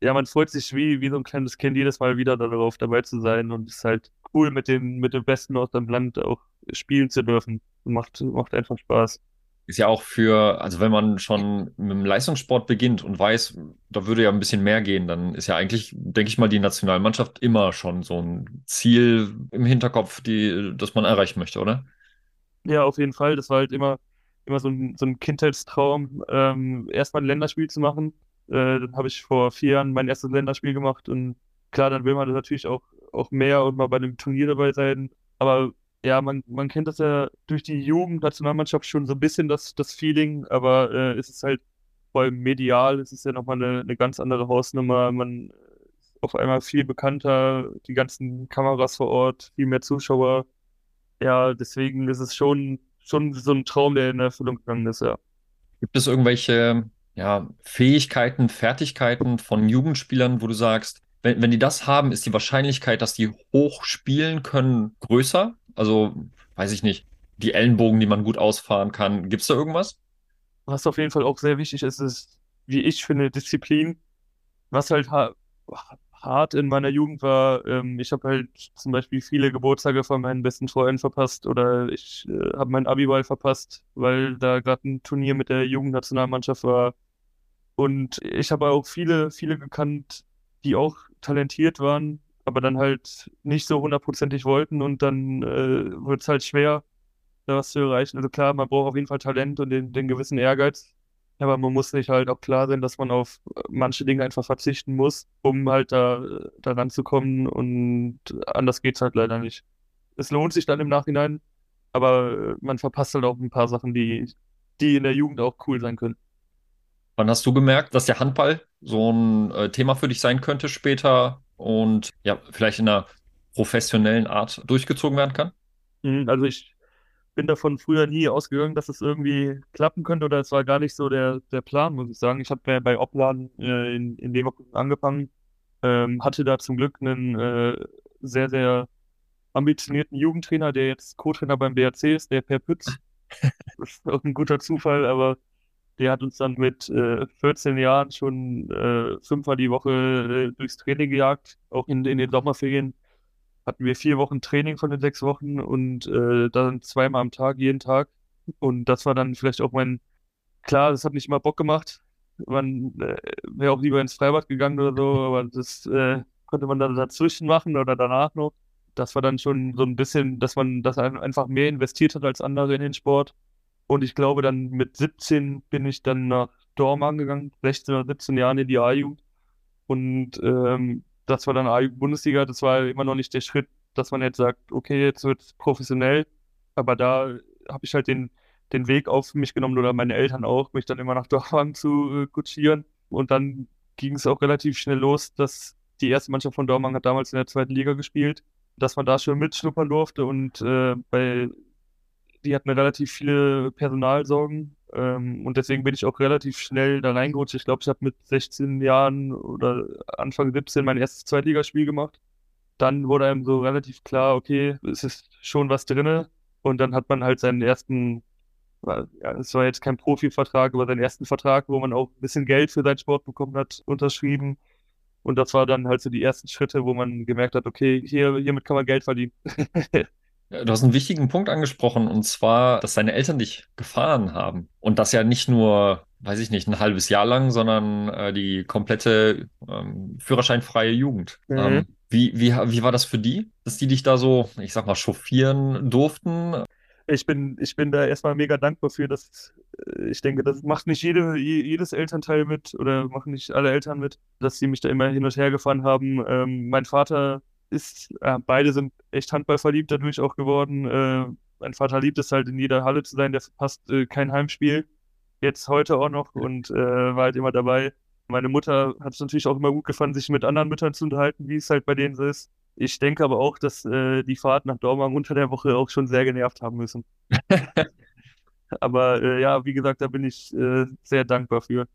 ja, man freut sich wie, wie so ein kleines Kind jedes Mal wieder darauf dabei zu sein und es ist halt cool, mit den, mit den Besten aus dem Land auch spielen zu dürfen. Macht, macht einfach Spaß. ist ja auch für, also wenn man schon mit dem Leistungssport beginnt und weiß, da würde ja ein bisschen mehr gehen, dann ist ja eigentlich, denke ich mal, die Nationalmannschaft immer schon so ein Ziel im Hinterkopf, die, das man erreichen möchte, oder? Ja, auf jeden Fall. Das war halt immer, immer so ein, so ein Kindheitstraum, ähm, erstmal ein Länderspiel zu machen. Äh, dann habe ich vor vier Jahren mein erstes Länderspiel gemacht und klar, dann will man natürlich auch, auch mehr und mal bei einem Turnier dabei sein. Aber ja, man, man kennt das ja durch die Jugendnationalmannschaft schon so ein bisschen das, das Feeling, aber äh, es ist halt vor allem medial, es ist ja nochmal eine, eine ganz andere Hausnummer. Man ist auf einmal viel bekannter, die ganzen Kameras vor Ort, viel mehr Zuschauer. Ja, deswegen ist es schon, schon so ein Traum, der in Erfüllung gegangen ist, ja. Gibt es irgendwelche ja, Fähigkeiten, Fertigkeiten von Jugendspielern, wo du sagst, wenn, wenn die das haben, ist die Wahrscheinlichkeit, dass die hoch spielen können, größer? Also, weiß ich nicht, die Ellenbogen, die man gut ausfahren kann. Gibt es da irgendwas? Was auf jeden Fall auch sehr wichtig ist, ist, wie ich finde, Disziplin. Was halt ha hart in meiner Jugend war, ähm, ich habe halt zum Beispiel viele Geburtstage von meinen besten Freunden verpasst oder ich äh, habe meinen Abiball verpasst, weil da gerade ein Turnier mit der Jugendnationalmannschaft war. Und ich habe auch viele, viele gekannt, die auch talentiert waren, aber dann halt nicht so hundertprozentig wollten und dann äh, wird es halt schwer, da was zu erreichen. Also klar, man braucht auf jeden Fall Talent und den, den gewissen Ehrgeiz, aber man muss sich halt auch klar sein, dass man auf manche Dinge einfach verzichten muss, um halt da, da ranzukommen und anders geht es halt leider nicht. Es lohnt sich dann im Nachhinein, aber man verpasst halt auch ein paar Sachen, die, die in der Jugend auch cool sein können. Wann hast du gemerkt, dass der Handball so ein äh, Thema für dich sein könnte später und ja, vielleicht in einer professionellen Art durchgezogen werden kann? Mhm, also ich bin davon früher nie ausgegangen, dass es irgendwie klappen könnte oder es war gar nicht so der, der Plan, muss ich sagen. Ich habe bei Oplan äh, in, in Leverkusen angefangen, ähm, hatte da zum Glück einen äh, sehr, sehr ambitionierten Jugendtrainer, der jetzt Co-Trainer beim BRC ist, der Per Pütz. [LAUGHS] Das ist auch ein guter Zufall, aber der hat uns dann mit äh, 14 Jahren schon äh, fünfmal die Woche äh, durchs Training gejagt. Auch in, in den Sommerferien hatten wir vier Wochen Training von den sechs Wochen und äh, dann zweimal am Tag, jeden Tag. Und das war dann vielleicht auch mein, klar, das hat nicht immer Bock gemacht. Man äh, wäre auch lieber ins Freibad gegangen oder so, aber das äh, konnte man dann dazwischen machen oder danach noch. Das war dann schon so ein bisschen, dass man das einfach mehr investiert hat als andere in den Sport. Und ich glaube, dann mit 17 bin ich dann nach Dortmund gegangen, 16 oder 17 Jahren in die A-Jugend. Und ähm, das war dann A-Jugend-Bundesliga. Das war immer noch nicht der Schritt, dass man jetzt sagt, okay, jetzt wird es professionell. Aber da habe ich halt den, den Weg auf mich genommen oder meine Eltern auch, mich dann immer nach [LAUGHS] Dortmund zu äh, kutschieren. Und dann ging es auch relativ schnell los, dass die erste Mannschaft von Dortmund hat damals in der zweiten Liga gespielt, dass man da schon mitschnuppern durfte. Und äh, bei die hatten relativ viele Personalsorgen ähm, und deswegen bin ich auch relativ schnell da reingerutscht. Ich glaube, ich habe mit 16 Jahren oder Anfang 17 mein erstes Zweitligaspiel gemacht. Dann wurde einem so relativ klar, okay, es ist schon was drin. Und dann hat man halt seinen ersten, ja, es war jetzt kein Profivertrag, aber seinen ersten Vertrag, wo man auch ein bisschen Geld für seinen Sport bekommen hat, unterschrieben. Und das war dann halt so die ersten Schritte, wo man gemerkt hat, okay, hier, hiermit kann man Geld verdienen. [LAUGHS] Du hast einen wichtigen Punkt angesprochen, und zwar, dass deine Eltern dich gefahren haben. Und das ja nicht nur, weiß ich nicht, ein halbes Jahr lang, sondern äh, die komplette ähm, führerscheinfreie Jugend. Mhm. Ähm, wie, wie, wie war das für die, dass die dich da so, ich sag mal, chauffieren durften? Ich bin, ich bin da erstmal mega dankbar für, dass äh, ich denke, das macht nicht jede, jedes Elternteil mit oder machen nicht alle Eltern mit, dass sie mich da immer hin und her gefahren haben. Ähm, mein Vater ist, äh, beide sind echt handballverliebt dadurch auch geworden. Äh, mein Vater liebt es halt in jeder Halle zu sein, der verpasst äh, kein Heimspiel. Jetzt heute auch noch und äh, war halt immer dabei. Meine Mutter hat es natürlich auch immer gut gefallen, sich mit anderen Müttern zu unterhalten, wie es halt bei denen so ist. Ich denke aber auch, dass äh, die Fahrt nach Dortmund unter der Woche auch schon sehr genervt haben müssen. [LAUGHS] aber äh, ja, wie gesagt, da bin ich sehr dankbar für.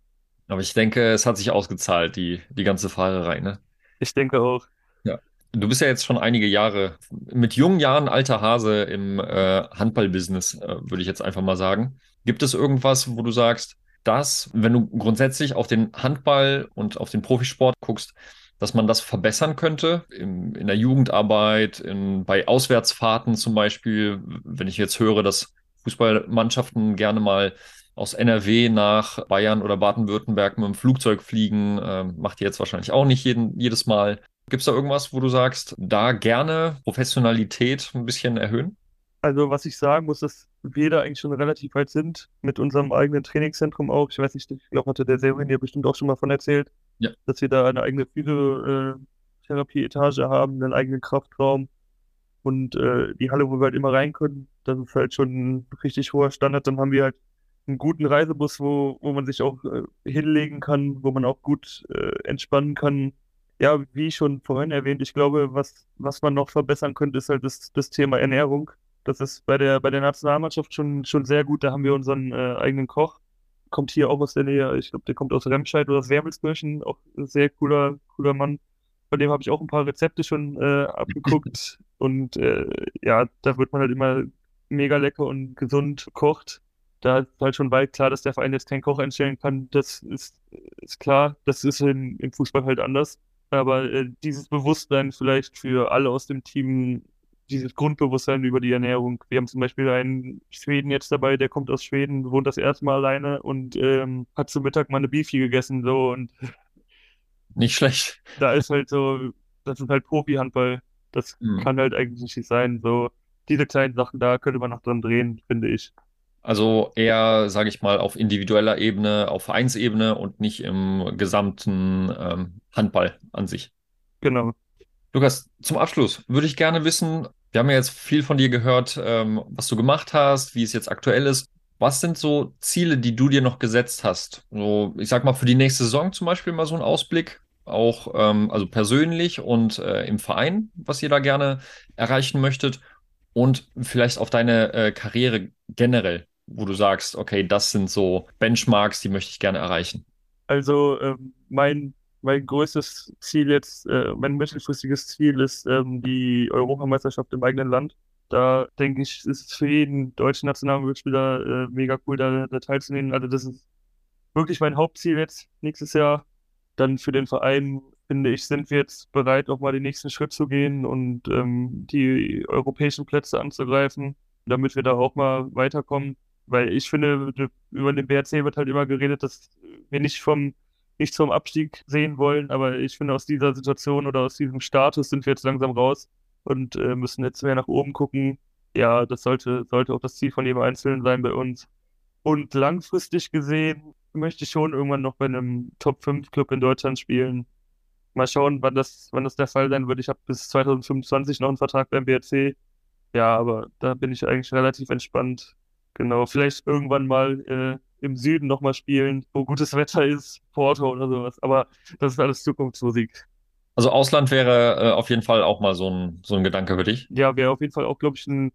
Aber ich denke, es hat sich ausgezahlt, die, die ganze Fahrerei, ne? Ich denke auch. Ja. Du bist ja jetzt schon einige Jahre mit jungen Jahren alter Hase im äh, Handballbusiness, äh, würde ich jetzt einfach mal sagen. Gibt es irgendwas, wo du sagst, dass, wenn du grundsätzlich auf den Handball und auf den Profisport guckst, dass man das verbessern könnte in, in der Jugendarbeit, in, bei Auswärtsfahrten zum Beispiel, wenn ich jetzt höre, dass Fußballmannschaften gerne mal aus NRW nach Bayern oder Baden-Württemberg mit dem Flugzeug fliegen. Ähm, macht ihr jetzt wahrscheinlich auch nicht jeden, jedes Mal. Gibt es da irgendwas, wo du sagst, da gerne Professionalität ein bisschen erhöhen? Also, was ich sagen muss, dass wir da eigentlich schon relativ weit sind mit unserem eigenen Trainingszentrum auch. Ich weiß nicht, ich glaube, hatte der Serin ja bestimmt auch schon mal von erzählt, ja. dass wir da eine eigene Physiotherapie-Etage haben, einen eigenen Kraftraum und äh, die Halle, wo wir halt immer rein können. Das ist halt schon ein richtig hoher Standard. Dann haben wir halt einen guten Reisebus, wo, wo man sich auch äh, hinlegen kann, wo man auch gut äh, entspannen kann. Ja, wie schon vorhin erwähnt, ich glaube, was, was man noch verbessern könnte, ist halt das, das Thema Ernährung. Das ist bei der, bei der Nationalmannschaft schon, schon sehr gut. Da haben wir unseren äh, eigenen Koch. Kommt hier auch aus der Nähe. Ich glaube, der kommt aus Remscheid oder aus Wermelskirchen. Auch ein sehr cooler, cooler Mann. Bei dem habe ich auch ein paar Rezepte schon äh, abgeguckt. [LAUGHS] und äh, ja, da wird man halt immer mega lecker und gesund kocht da ist halt schon weit klar, dass der Verein jetzt keinen Koch einstellen kann. Das ist, ist klar. Das ist in, im Fußball halt anders. Aber äh, dieses Bewusstsein vielleicht für alle aus dem Team, dieses Grundbewusstsein über die Ernährung. Wir haben zum Beispiel einen Schweden jetzt dabei, der kommt aus Schweden, wohnt das erste Mal alleine und ähm, hat zum Mittag mal eine Beefy gegessen. So und nicht schlecht. Da ist halt so, das ist halt Profi-Handball. Das mhm. kann halt eigentlich nicht sein. So, diese kleinen Sachen, da könnte man noch dran drehen, finde ich. Also eher, sage ich mal, auf individueller Ebene, auf Vereinsebene und nicht im gesamten ähm, Handball an sich. Genau. Lukas, zum Abschluss würde ich gerne wissen, wir haben ja jetzt viel von dir gehört, ähm, was du gemacht hast, wie es jetzt aktuell ist. Was sind so Ziele, die du dir noch gesetzt hast? So, ich sag mal, für die nächste Saison zum Beispiel mal so ein Ausblick, auch ähm, also persönlich und äh, im Verein, was ihr da gerne erreichen möchtet und vielleicht auf deine äh, Karriere generell wo du sagst, okay, das sind so Benchmarks, die möchte ich gerne erreichen? Also ähm, mein, mein größtes Ziel jetzt, äh, mein mittelfristiges Ziel ist ähm, die Europameisterschaft im eigenen Land. Da denke ich, ist es für jeden deutschen Nationalspieler äh, mega cool, da, da teilzunehmen. Also das ist wirklich mein Hauptziel jetzt nächstes Jahr. Dann für den Verein, finde ich, sind wir jetzt bereit, auch mal den nächsten Schritt zu gehen und ähm, die europäischen Plätze anzugreifen, damit wir da auch mal weiterkommen. Weil ich finde, über den BRC wird halt immer geredet, dass wir nicht vom nicht zum Abstieg sehen wollen, aber ich finde, aus dieser Situation oder aus diesem Status sind wir jetzt langsam raus und äh, müssen jetzt mehr nach oben gucken. Ja, das sollte, sollte auch das Ziel von jedem Einzelnen sein bei uns. Und langfristig gesehen möchte ich schon irgendwann noch bei einem Top-5-Club in Deutschland spielen. Mal schauen, wann das, wann das der Fall sein wird. Ich habe bis 2025 noch einen Vertrag beim BRC. Ja, aber da bin ich eigentlich relativ entspannt. Genau, vielleicht irgendwann mal äh, im Süden nochmal spielen, wo gutes Wetter ist, Porto oder sowas. Aber das ist alles Zukunftsmusik. Also Ausland wäre äh, auf jeden Fall auch mal so ein, so ein Gedanke für dich. Ja, wäre auf jeden Fall auch, glaube ich, ein,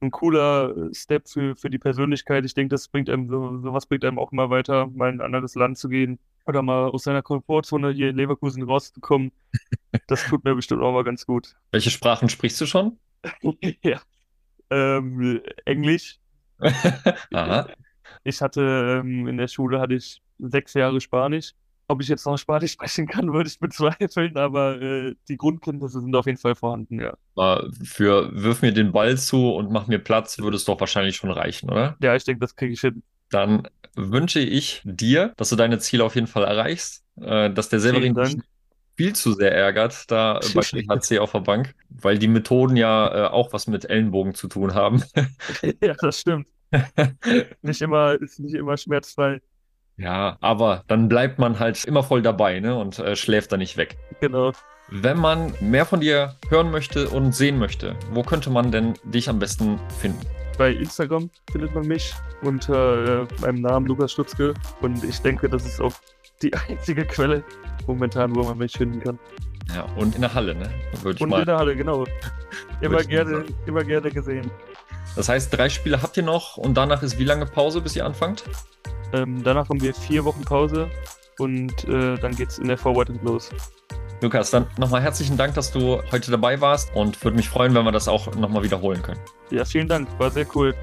ein cooler äh, Step für, für die Persönlichkeit. Ich denke, das bringt einem so, sowas bringt einem auch mal weiter, mal in ein anderes Land zu gehen oder mal aus seiner Komfortzone hier in Leverkusen rauszukommen. [LAUGHS] Das tut mir bestimmt auch mal ganz gut. Welche Sprachen sprichst du schon? [LAUGHS] ja. Ähm, Englisch, [LAUGHS] Aha. Ich hatte ähm, in der Schule hatte ich sechs Jahre Spanisch. Ob ich jetzt noch Spanisch [LAUGHS] sprechen kann, würde ich bezweifeln, aber äh, die Grundkenntnisse sind auf jeden Fall vorhanden, ja. Für wirf mir den Ball zu und mach mir Platz, würde es doch wahrscheinlich schon reichen, oder? Ja, ich denke, das kriege ich hin. Dann wünsche ich dir, dass du deine Ziele auf jeden Fall erreichst, äh, dass der Severin viel zu sehr ärgert, da bei [LAUGHS] HC auf der Bank, weil die Methoden ja äh, auch was mit Ellenbogen zu tun haben. [LAUGHS] ja, das stimmt. [LAUGHS] nicht immer, ist nicht immer schmerzfrei. Ja, aber dann bleibt man halt immer voll dabei ne, und äh, schläft da nicht weg. Genau. Wenn man mehr von dir hören möchte und sehen möchte, wo könnte man denn dich am besten finden? Bei Instagram findet man mich unter äh, meinem Namen Lukas Stutzke und ich denke, das ist auch die einzige Quelle momentan, wo man mich finden kann. Ja, und in der Halle, ne? Würde und in der Halle, genau. [LAUGHS] Immer gerne, immer gerne gesehen. Das heißt, drei Spiele habt ihr noch und danach ist wie lange Pause, bis ihr anfangt? Ähm, danach haben wir vier Wochen Pause und äh, dann geht's in der Vorbereitung los. Lukas, dann nochmal herzlichen Dank, dass du heute dabei warst und würde mich freuen, wenn wir das auch nochmal wiederholen können. Ja, vielen Dank, war sehr cool.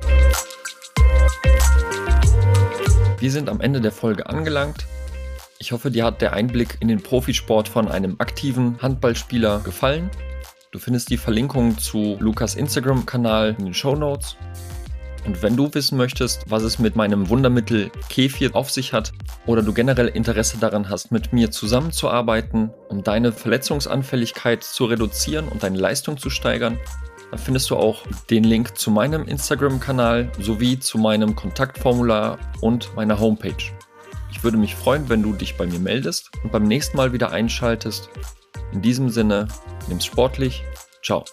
Wir sind am Ende der Folge angelangt. Ich hoffe, dir hat der Einblick in den Profisport von einem aktiven Handballspieler gefallen. Du findest die Verlinkung zu Lukas Instagram-Kanal in den Show Notes. Und wenn du wissen möchtest, was es mit meinem Wundermittel Kefir auf sich hat oder du generell Interesse daran hast, mit mir zusammenzuarbeiten, um deine Verletzungsanfälligkeit zu reduzieren und deine Leistung zu steigern, dann findest du auch den Link zu meinem Instagram-Kanal sowie zu meinem Kontaktformular und meiner Homepage. Ich würde mich freuen, wenn du dich bei mir meldest und beim nächsten Mal wieder einschaltest. In diesem Sinne, nimm's sportlich. Ciao.